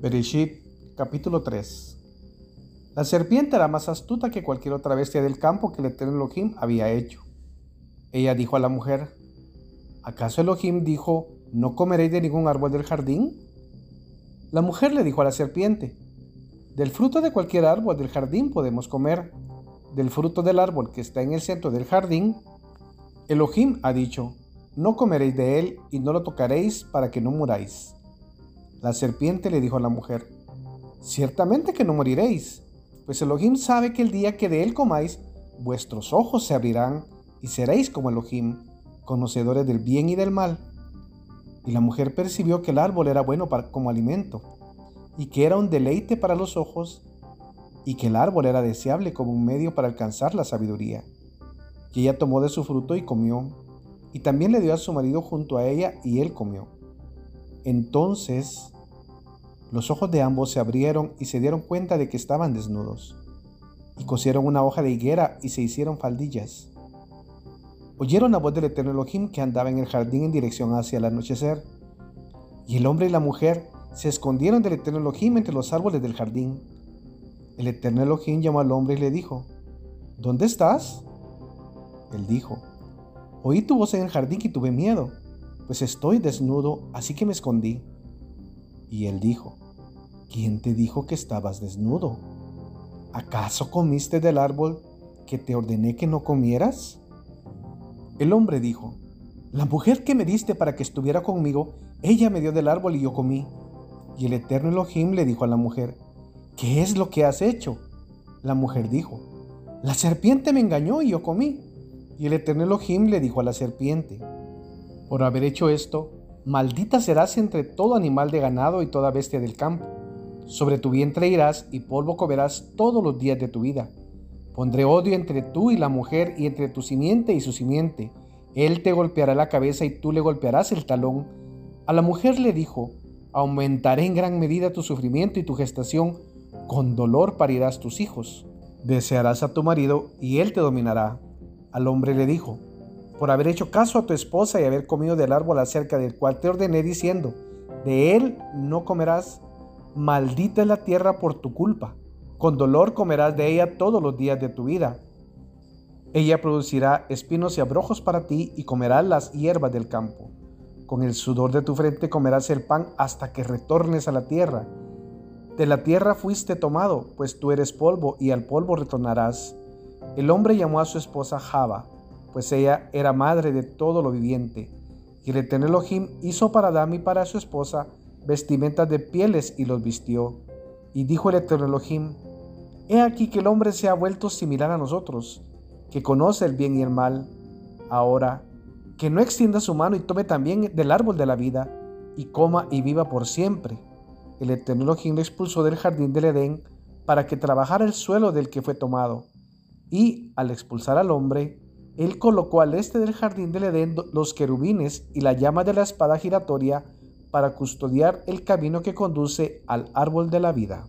Bereshit capítulo 3 La serpiente era más astuta que cualquier otra bestia del campo que el eterno Elohim había hecho. Ella dijo a la mujer, ¿acaso Elohim dijo, no comeréis de ningún árbol del jardín? La mujer le dijo a la serpiente, del fruto de cualquier árbol del jardín podemos comer, del fruto del árbol que está en el centro del jardín. Elohim ha dicho, no comeréis de él y no lo tocaréis para que no muráis. La serpiente le dijo a la mujer, Ciertamente que no moriréis, pues Elohim sabe que el día que de él comáis, vuestros ojos se abrirán y seréis como Elohim, conocedores del bien y del mal. Y la mujer percibió que el árbol era bueno para, como alimento, y que era un deleite para los ojos, y que el árbol era deseable como un medio para alcanzar la sabiduría. Y ella tomó de su fruto y comió, y también le dio a su marido junto a ella, y él comió. Entonces los ojos de ambos se abrieron y se dieron cuenta de que estaban desnudos, y cosieron una hoja de higuera y se hicieron faldillas. Oyeron la voz del eterno Elohim que andaba en el jardín en dirección hacia el anochecer, y el hombre y la mujer se escondieron del eterno Elohim entre los árboles del jardín. El eterno Elohim llamó al hombre y le dijo, ¿Dónde estás? Él dijo, Oí tu voz en el jardín y tuve miedo pues estoy desnudo, así que me escondí. Y él dijo, ¿quién te dijo que estabas desnudo? ¿Acaso comiste del árbol que te ordené que no comieras? El hombre dijo, la mujer que me diste para que estuviera conmigo, ella me dio del árbol y yo comí. Y el eterno Elohim le dijo a la mujer, ¿qué es lo que has hecho? La mujer dijo, la serpiente me engañó y yo comí. Y el eterno Elohim le dijo a la serpiente, por haber hecho esto, maldita serás entre todo animal de ganado y toda bestia del campo. Sobre tu vientre irás y polvo comerás todos los días de tu vida. Pondré odio entre tú y la mujer y entre tu simiente y su simiente. Él te golpeará la cabeza y tú le golpearás el talón. A la mujer le dijo, aumentaré en gran medida tu sufrimiento y tu gestación, con dolor parirás tus hijos. Desearás a tu marido y él te dominará. Al hombre le dijo, por haber hecho caso a tu esposa y haber comido del árbol acerca del cual te ordené diciendo, de él no comerás, maldita es la tierra por tu culpa, con dolor comerás de ella todos los días de tu vida. Ella producirá espinos y abrojos para ti y comerás las hierbas del campo. Con el sudor de tu frente comerás el pan hasta que retornes a la tierra. De la tierra fuiste tomado, pues tú eres polvo y al polvo retornarás. El hombre llamó a su esposa Java pues ella era madre de todo lo viviente. Y el Eterno Elohim hizo para Adán y para su esposa vestimentas de pieles y los vistió. Y dijo el Eterno Elohim, He aquí que el hombre se ha vuelto similar a nosotros, que conoce el bien y el mal. Ahora, que no extienda su mano y tome también del árbol de la vida, y coma y viva por siempre. El Eterno Elohim le expulsó del jardín del Edén para que trabajara el suelo del que fue tomado. Y al expulsar al hombre, él colocó al este del jardín del Edén los querubines y la llama de la espada giratoria para custodiar el camino que conduce al árbol de la vida.